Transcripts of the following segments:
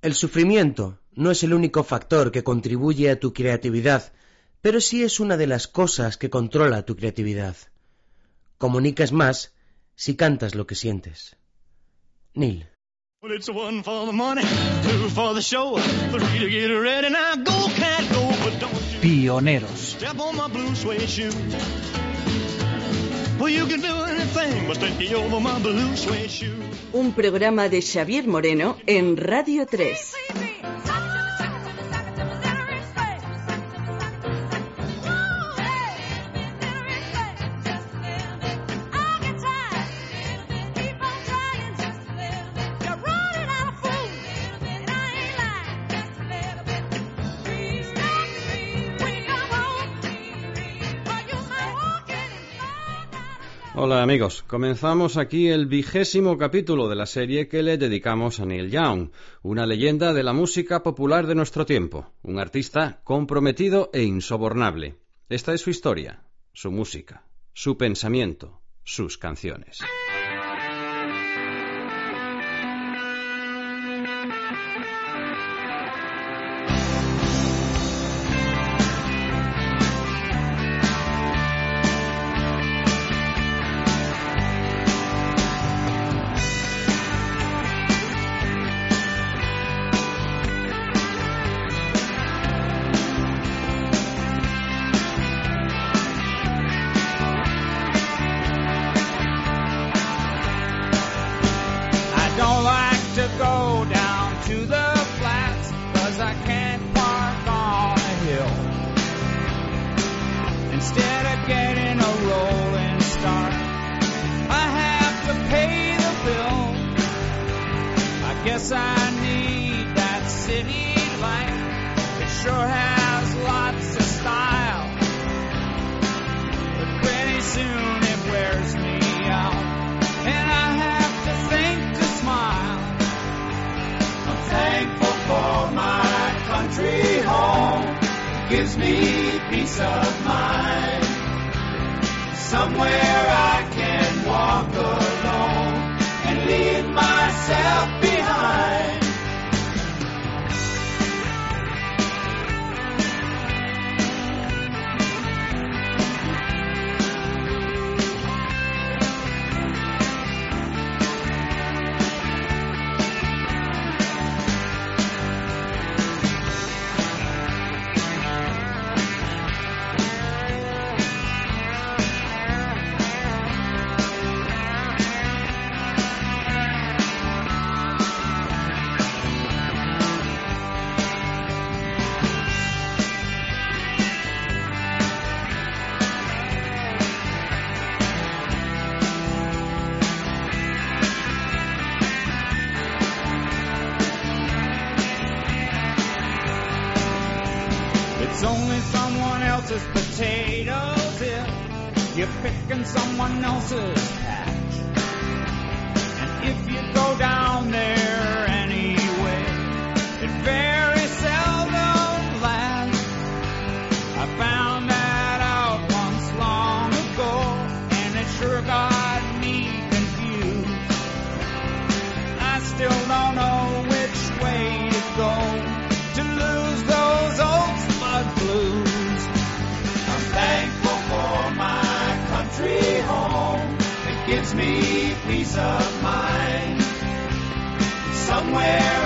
El sufrimiento no es el único factor que contribuye a tu creatividad, pero sí es una de las cosas que controla tu creatividad. Comunicas más si cantas lo que sientes. Neil. Well, it's one for the money, two for the show, three to get ready. Now go, cat, go, but don't you Pioneros. step on my blue suede shoe. Well, you can do anything Un programa de Xavier Moreno en Radio 3. Hola amigos, comenzamos aquí el vigésimo capítulo de la serie que le dedicamos a Neil Young, una leyenda de la música popular de nuestro tiempo, un artista comprometido e insobornable. Esta es su historia, su música, su pensamiento, sus canciones. It's only someone else's potatoes if you're picking someone else's patch. And if you go down there peace of mind. Somewhere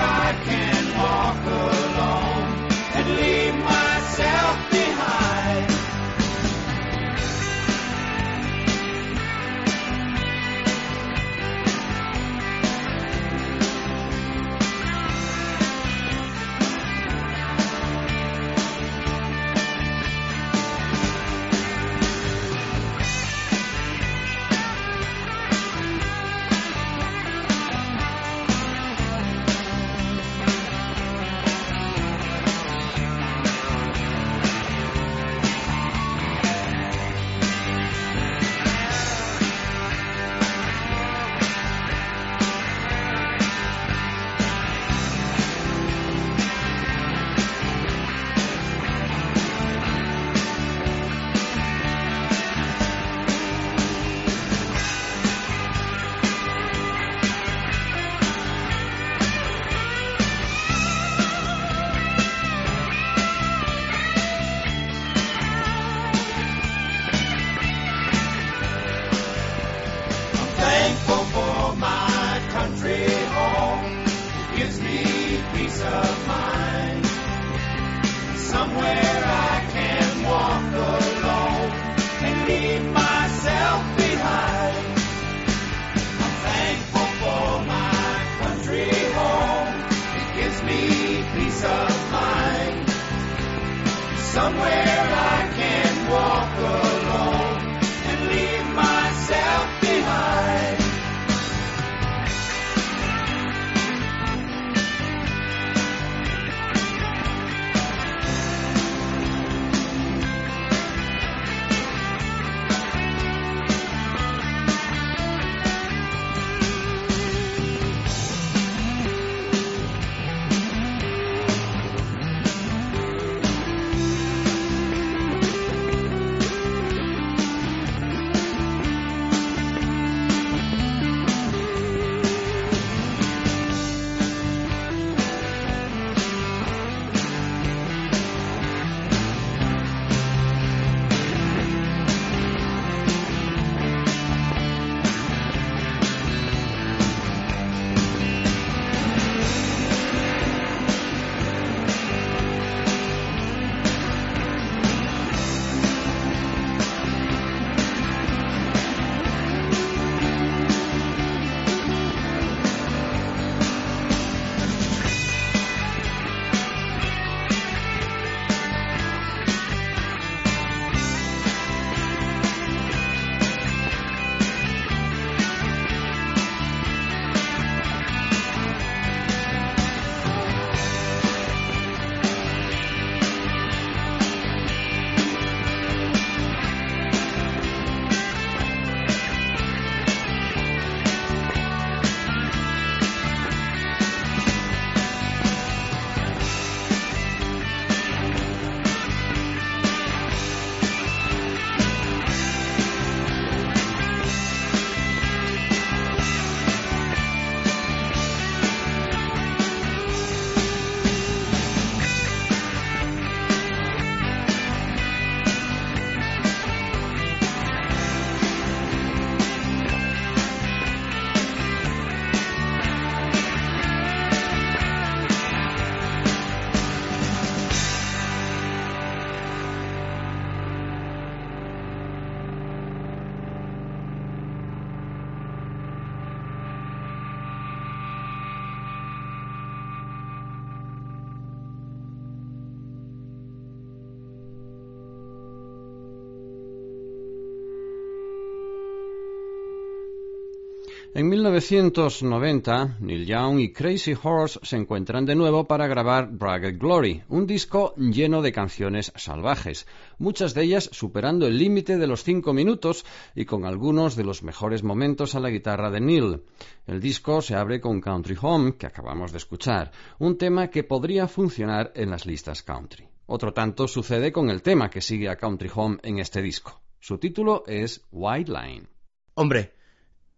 1990, Neil Young y Crazy Horse se encuentran de nuevo para grabar Rugged Glory, un disco lleno de canciones salvajes, muchas de ellas superando el límite de los cinco minutos y con algunos de los mejores momentos a la guitarra de Neil. El disco se abre con Country Home, que acabamos de escuchar, un tema que podría funcionar en las listas country. Otro tanto sucede con el tema que sigue a Country Home en este disco. Su título es White Line. Hombre,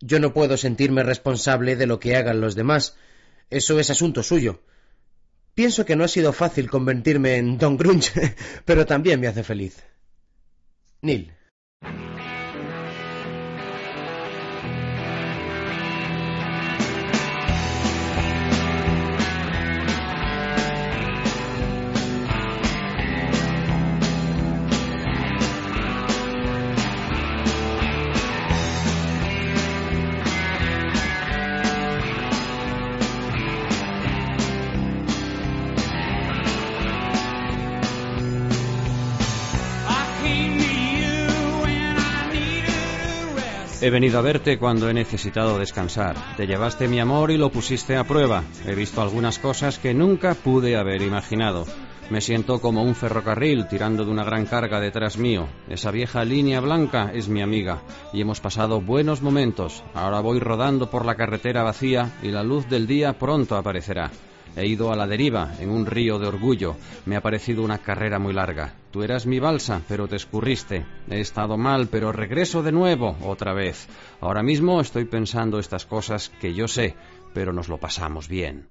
yo no puedo sentirme responsable de lo que hagan los demás. Eso es asunto suyo. Pienso que no ha sido fácil convertirme en Don Grunge, pero también me hace feliz. Neil. He venido a verte cuando he necesitado descansar. Te llevaste mi amor y lo pusiste a prueba. He visto algunas cosas que nunca pude haber imaginado. Me siento como un ferrocarril tirando de una gran carga detrás mío. Esa vieja línea blanca es mi amiga y hemos pasado buenos momentos. Ahora voy rodando por la carretera vacía y la luz del día pronto aparecerá. He ido a la deriva, en un río de orgullo. Me ha parecido una carrera muy larga. Tú eras mi balsa, pero te escurriste. He estado mal, pero regreso de nuevo, otra vez. Ahora mismo estoy pensando estas cosas que yo sé, pero nos lo pasamos bien.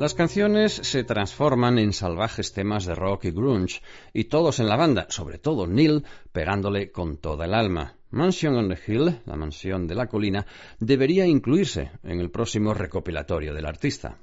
Las canciones se transforman en salvajes temas de rock y grunge, y todos en la banda, sobre todo Neil, pegándole con toda el alma. Mansion on the Hill, la mansión de la colina, debería incluirse en el próximo recopilatorio del artista.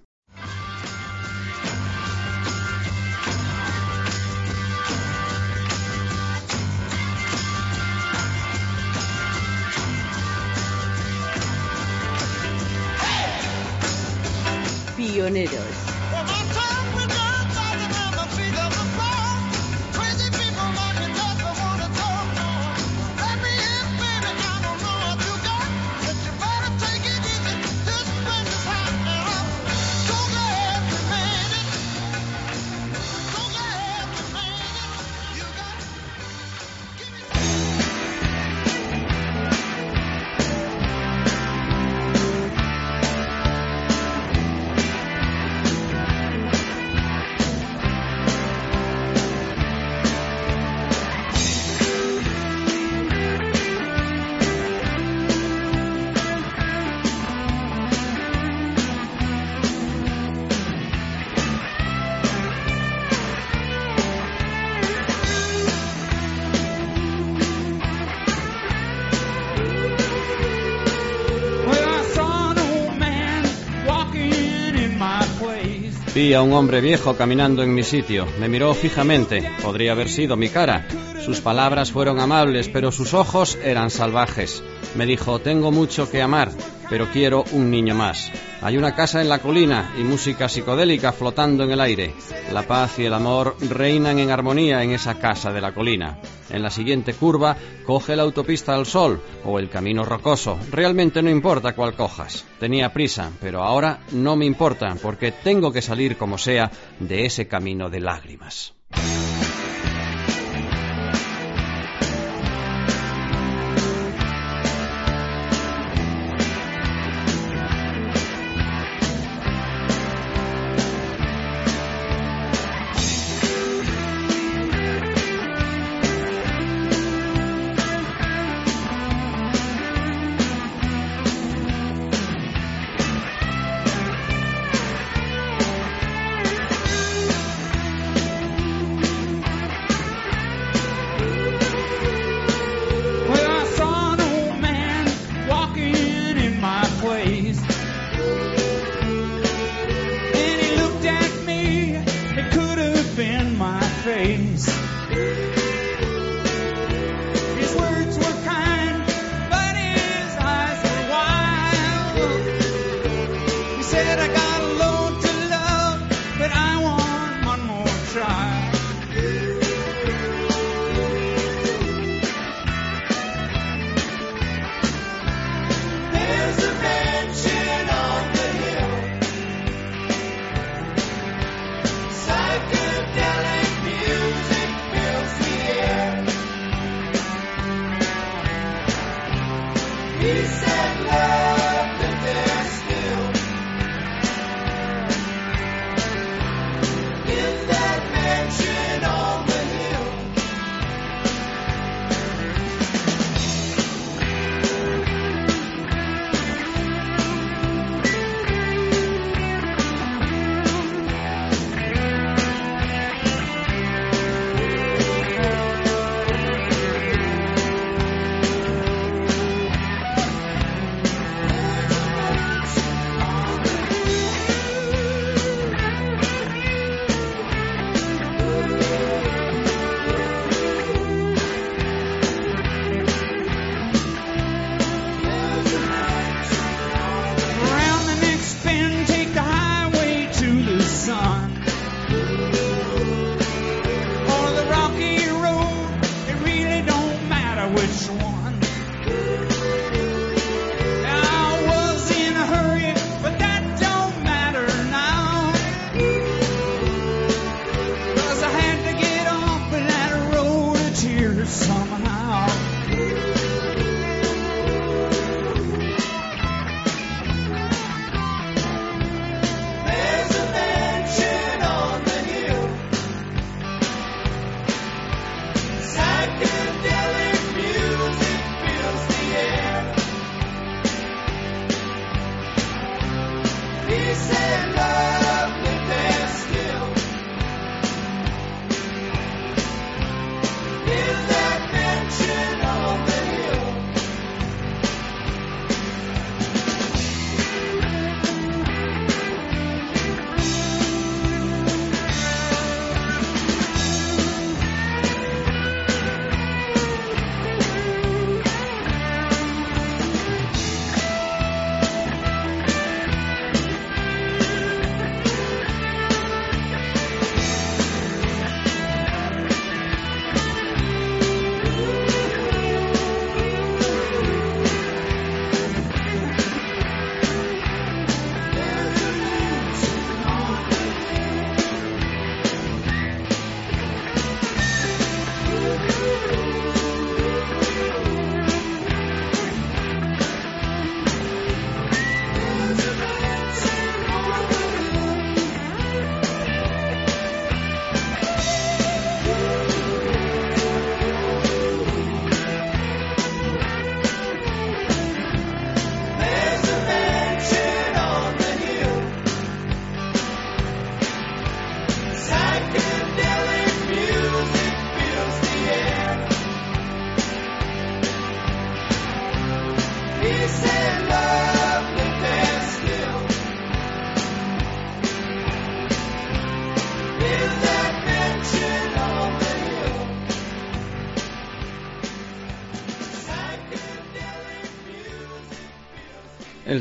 Hombre viejo caminando en mi sitio. Me miró fijamente. Podría haber sido mi cara. Sus palabras fueron amables, pero sus ojos eran salvajes. Me dijo, tengo mucho que amar, pero quiero un niño más. Hay una casa en la colina y música psicodélica flotando en el aire. La paz y el amor reinan en armonía en esa casa de la colina. En la siguiente curva, coge la autopista al sol o el camino rocoso. Realmente no importa cuál cojas. Tenía prisa, pero ahora no me importa porque tengo que salir como sea de ese camino de lágrimas.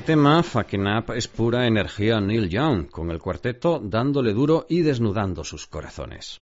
Tema Fucking Up es pura energía Neil Young, con el cuarteto dándole duro y desnudando sus corazones.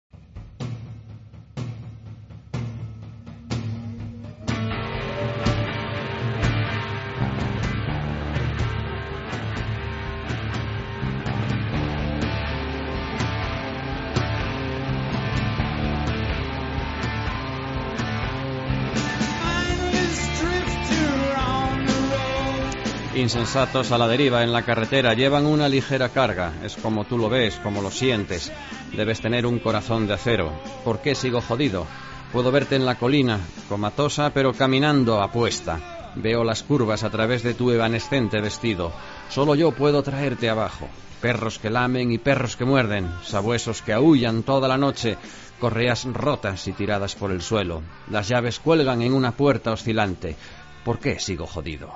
Insensatos a la deriva en la carretera llevan una ligera carga. Es como tú lo ves, como lo sientes. Debes tener un corazón de acero. ¿Por qué sigo jodido? Puedo verte en la colina, comatosa pero caminando apuesta. Veo las curvas a través de tu evanescente vestido. Solo yo puedo traerte abajo. Perros que lamen y perros que muerden, sabuesos que aullan toda la noche, correas rotas y tiradas por el suelo. Las llaves cuelgan en una puerta oscilante. ¿Por qué sigo jodido?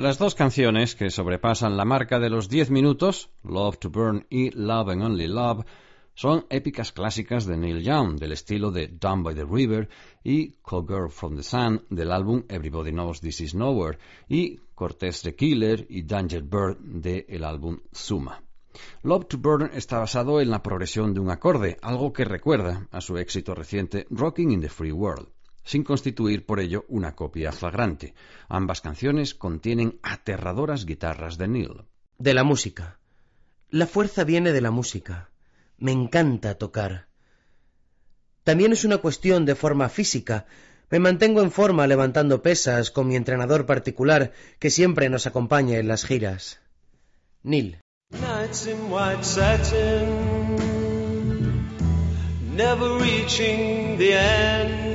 Las dos canciones que sobrepasan la marca de los 10 minutos, Love to Burn y Love and Only Love, son épicas clásicas de Neil Young, del estilo de Down by the River y Call Girl from the Sun, del álbum Everybody Knows This Is Nowhere, y Cortez the Killer y Danger Bird del álbum Zuma. Love to Burn está basado en la progresión de un acorde, algo que recuerda a su éxito reciente Rocking in the Free World, sin constituir por ello una copia flagrante. Ambas canciones contienen aterradoras guitarras de Neil. De la música. La fuerza viene de la música. Me encanta tocar. También es una cuestión de forma física. Me mantengo en forma levantando pesas con mi entrenador particular que siempre nos acompaña en las giras. Neil. Nights in white satin, never reaching the end.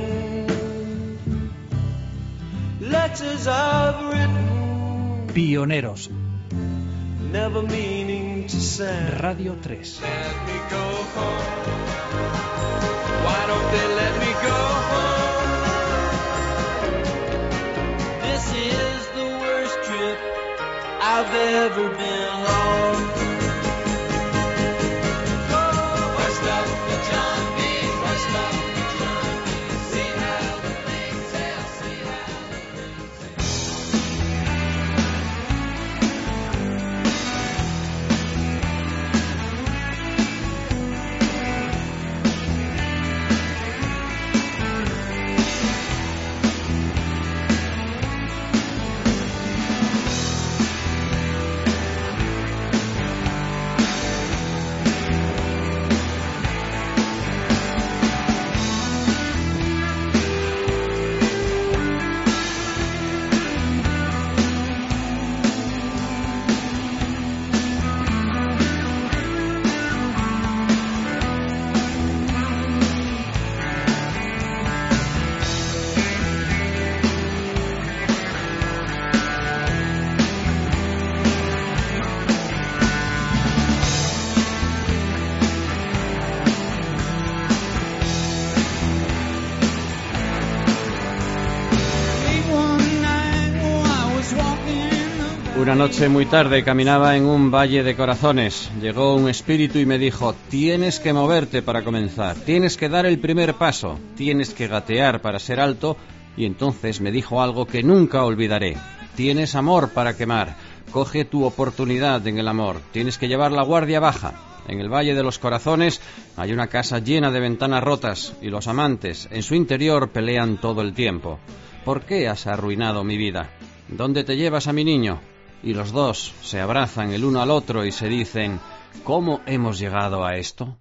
Letters I've written, Pioneros, never meaning to send. Radio 3. Let me go home. Why don't they let me go home? This is the worst trip I've ever been Una noche muy tarde caminaba en un valle de corazones. Llegó un espíritu y me dijo, tienes que moverte para comenzar, tienes que dar el primer paso, tienes que gatear para ser alto y entonces me dijo algo que nunca olvidaré. Tienes amor para quemar, coge tu oportunidad en el amor, tienes que llevar la guardia baja. En el Valle de los Corazones hay una casa llena de ventanas rotas y los amantes en su interior pelean todo el tiempo. ¿Por qué has arruinado mi vida? ¿Dónde te llevas a mi niño? Y los dos se abrazan el uno al otro y se dicen, ¿cómo hemos llegado a esto?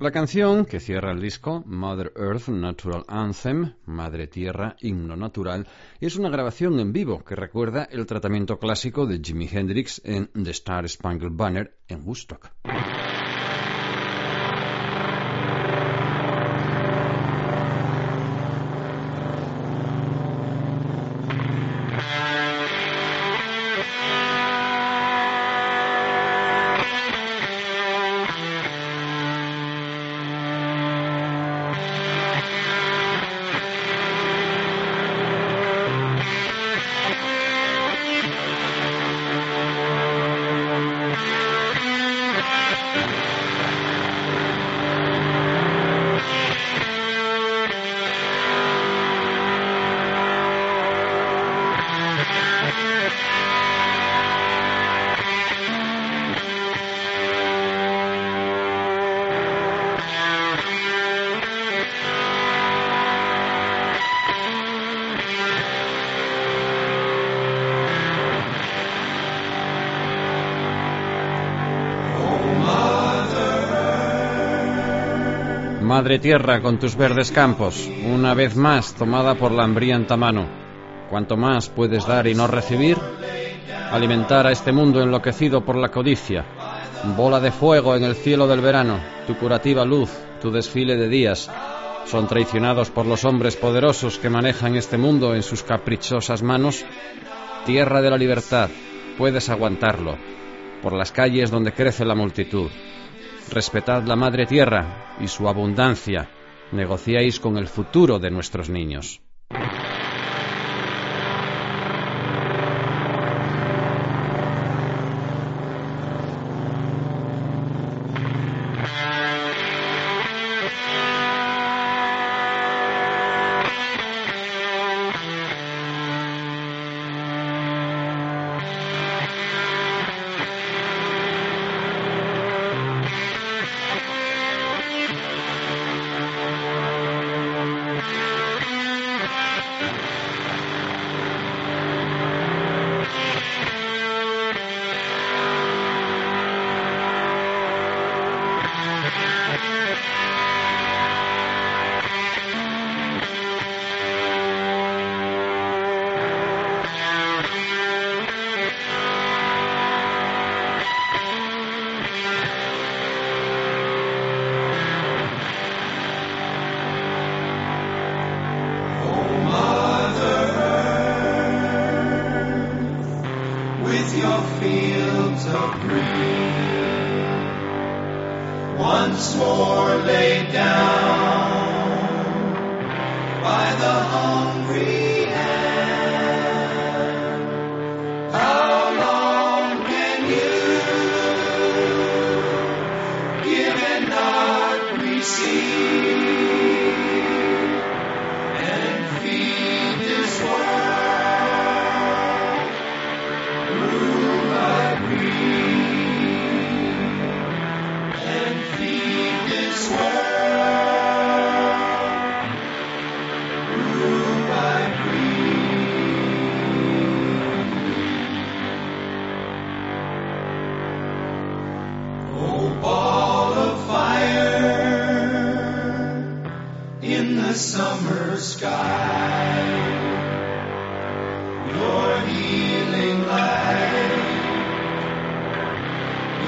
La canción que cierra el disco, Mother Earth Natural Anthem, Madre Tierra, Himno Natural, es una grabación en vivo que recuerda el tratamiento clásico de Jimi Hendrix en The Star Spangled Banner en Woodstock. Tierra con tus verdes campos, una vez más tomada por la hambrienta mano. Cuanto más puedes dar y no recibir, alimentar a este mundo enloquecido por la codicia. Bola de fuego en el cielo del verano, tu curativa luz, tu desfile de días, son traicionados por los hombres poderosos que manejan este mundo en sus caprichosas manos. Tierra de la libertad, puedes aguantarlo, por las calles donde crece la multitud. Respetad la madre tierra y su abundancia. Negociáis con el futuro de nuestros niños. the summer sky. Your healing light,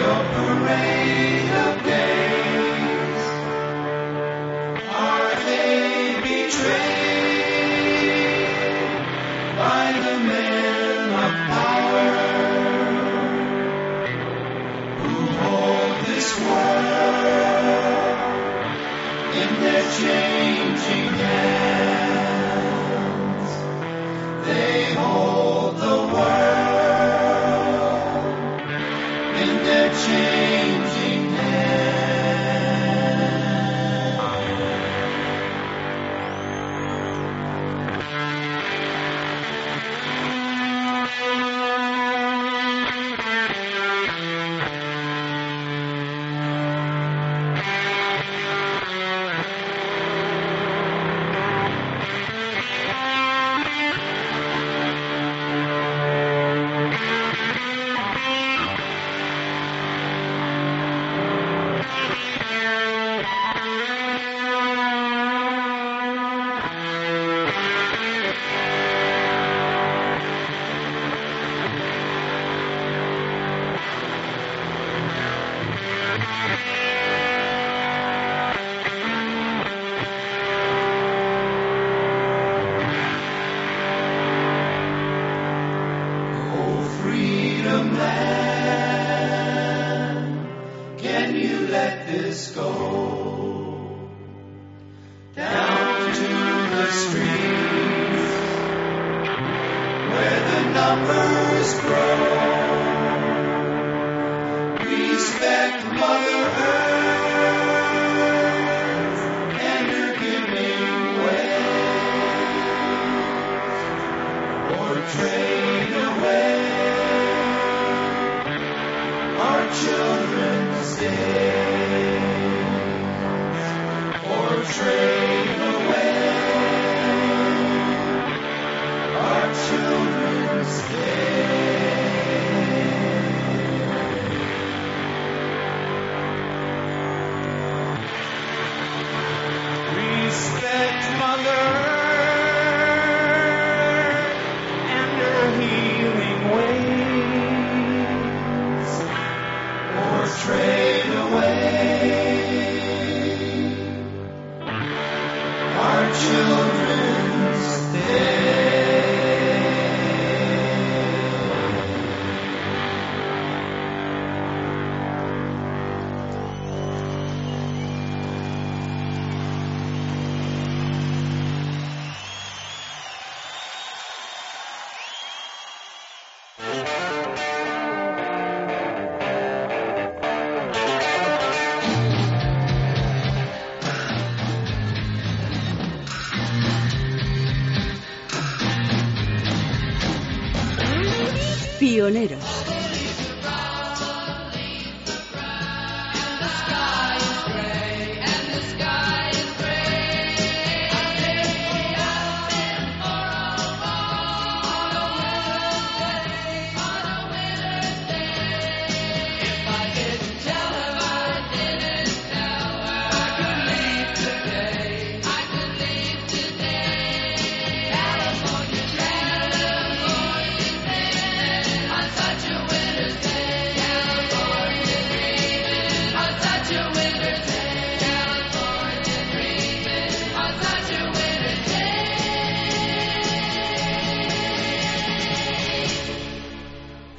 your parade of days, are they betrayed by the men of power who hold this world in their chains?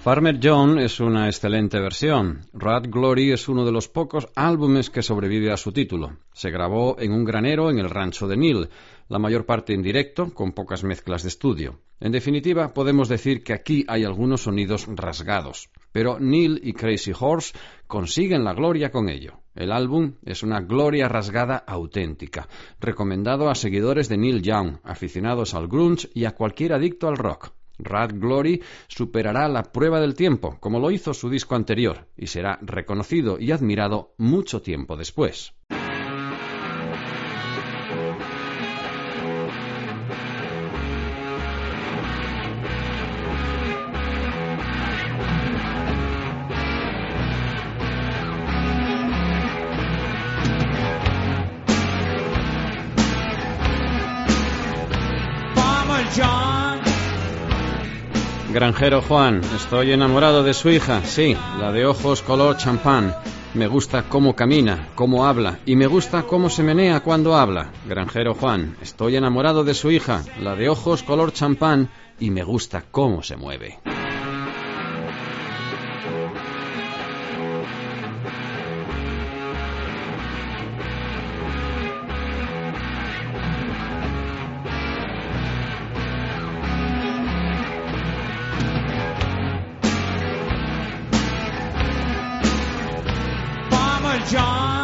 Farmer John es una excelente versión. Rat Glory es uno de los pocos álbumes que sobrevive a su título. Se grabó en un granero en el rancho de Neil, la mayor parte en directo, con pocas mezclas de estudio. En definitiva, podemos decir que aquí hay algunos sonidos rasgados, pero Neil y Crazy Horse consiguen la gloria con ello. El álbum es una gloria rasgada auténtica, recomendado a seguidores de Neil Young, aficionados al grunge y a cualquier adicto al rock. Rad Glory superará la prueba del tiempo, como lo hizo su disco anterior, y será reconocido y admirado mucho tiempo después. Granjero Juan, estoy enamorado de su hija, sí, la de ojos color champán. Me gusta cómo camina, cómo habla y me gusta cómo se menea cuando habla. Granjero Juan, estoy enamorado de su hija, la de ojos color champán y me gusta cómo se mueve. John.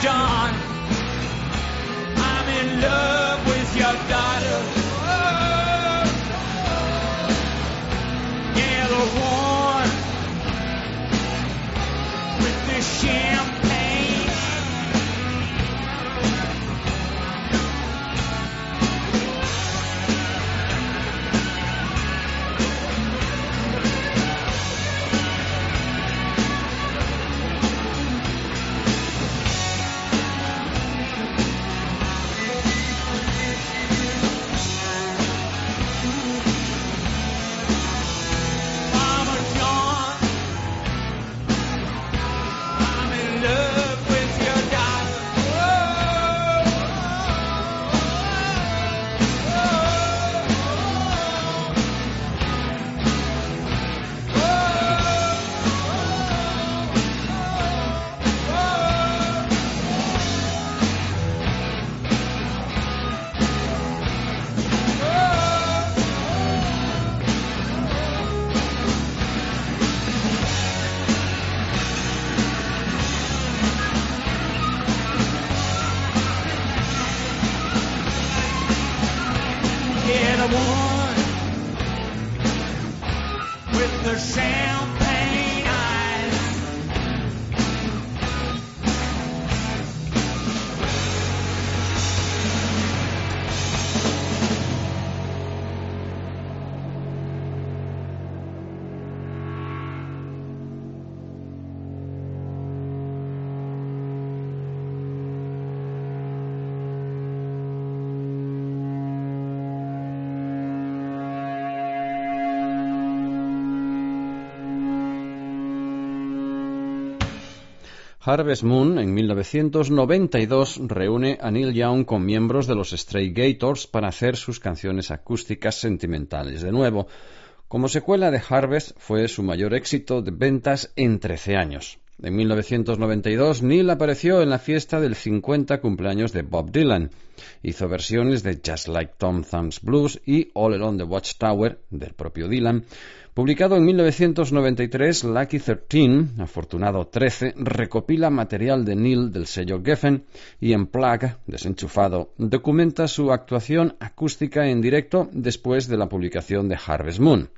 I'm a John. I'm in love Harvest Moon en 1992 reúne a Neil Young con miembros de los Stray Gators para hacer sus canciones acústicas sentimentales. De nuevo, como secuela de Harvest fue su mayor éxito de ventas en 13 años. En 1992 Neil apareció en la fiesta del 50 cumpleaños de Bob Dylan. Hizo versiones de Just Like Tom Thumb's Blues y All Along the Watchtower del propio Dylan. Publicado en 1993, Lucky 13, afortunado 13, recopila material de Neil del sello Geffen y en Plug, desenchufado, documenta su actuación acústica en directo después de la publicación de Harvest Moon.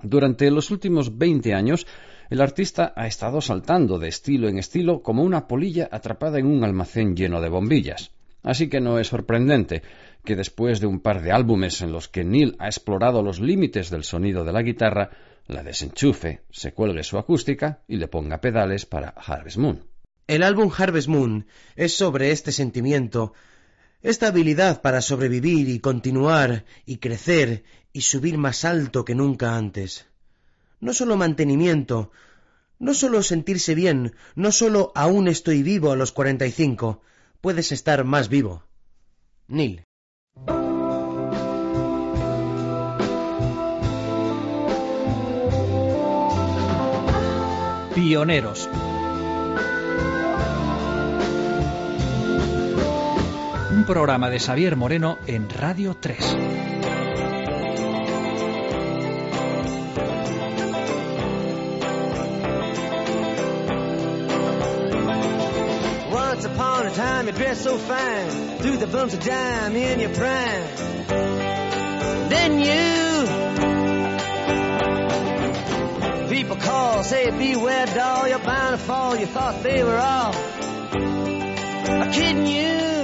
Durante los últimos 20 años, el artista ha estado saltando de estilo en estilo como una polilla atrapada en un almacén lleno de bombillas. Así que no es sorprendente que después de un par de álbumes en los que Neil ha explorado los límites del sonido de la guitarra, la desenchufe, se cuelgue su acústica y le ponga pedales para Harvest Moon. El álbum Harvest Moon es sobre este sentimiento, esta habilidad para sobrevivir y continuar y crecer y subir más alto que nunca antes. No solo mantenimiento, no solo sentirse bien, no solo aún estoy vivo a los 45, puedes estar más vivo. Neil. Pioneros. Un programa de Xavier Moreno en Radio 3. Time, you dressed so fine, threw the bumps of dime in your prime. Then you, people call, say beware, doll, you're bound to fall. You thought they were all kidding. You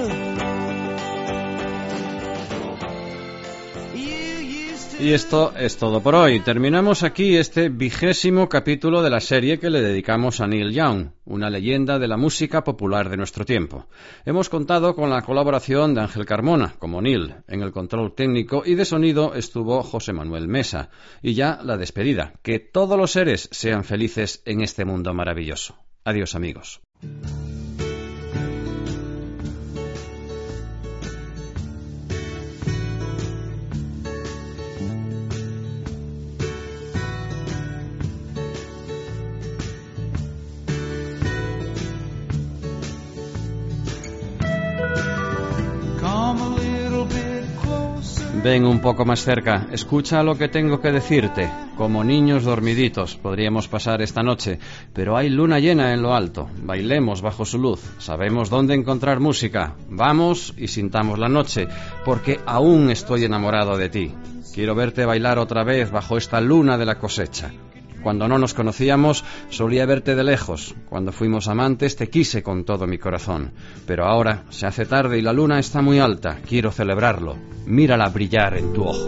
Y esto es todo por hoy. Terminamos aquí este vigésimo capítulo de la serie que le dedicamos a Neil Young, una leyenda de la música popular de nuestro tiempo. Hemos contado con la colaboración de Ángel Carmona, como Neil. En el control técnico y de sonido estuvo José Manuel Mesa. Y ya la despedida. Que todos los seres sean felices en este mundo maravilloso. Adiós amigos. Ven un poco más cerca, escucha lo que tengo que decirte. Como niños dormiditos podríamos pasar esta noche, pero hay luna llena en lo alto. Bailemos bajo su luz, sabemos dónde encontrar música. Vamos y sintamos la noche, porque aún estoy enamorado de ti. Quiero verte bailar otra vez bajo esta luna de la cosecha. Cuando no nos conocíamos, solía verte de lejos. Cuando fuimos amantes, te quise con todo mi corazón. Pero ahora se hace tarde y la luna está muy alta. Quiero celebrarlo. Mírala brillar en tu ojo.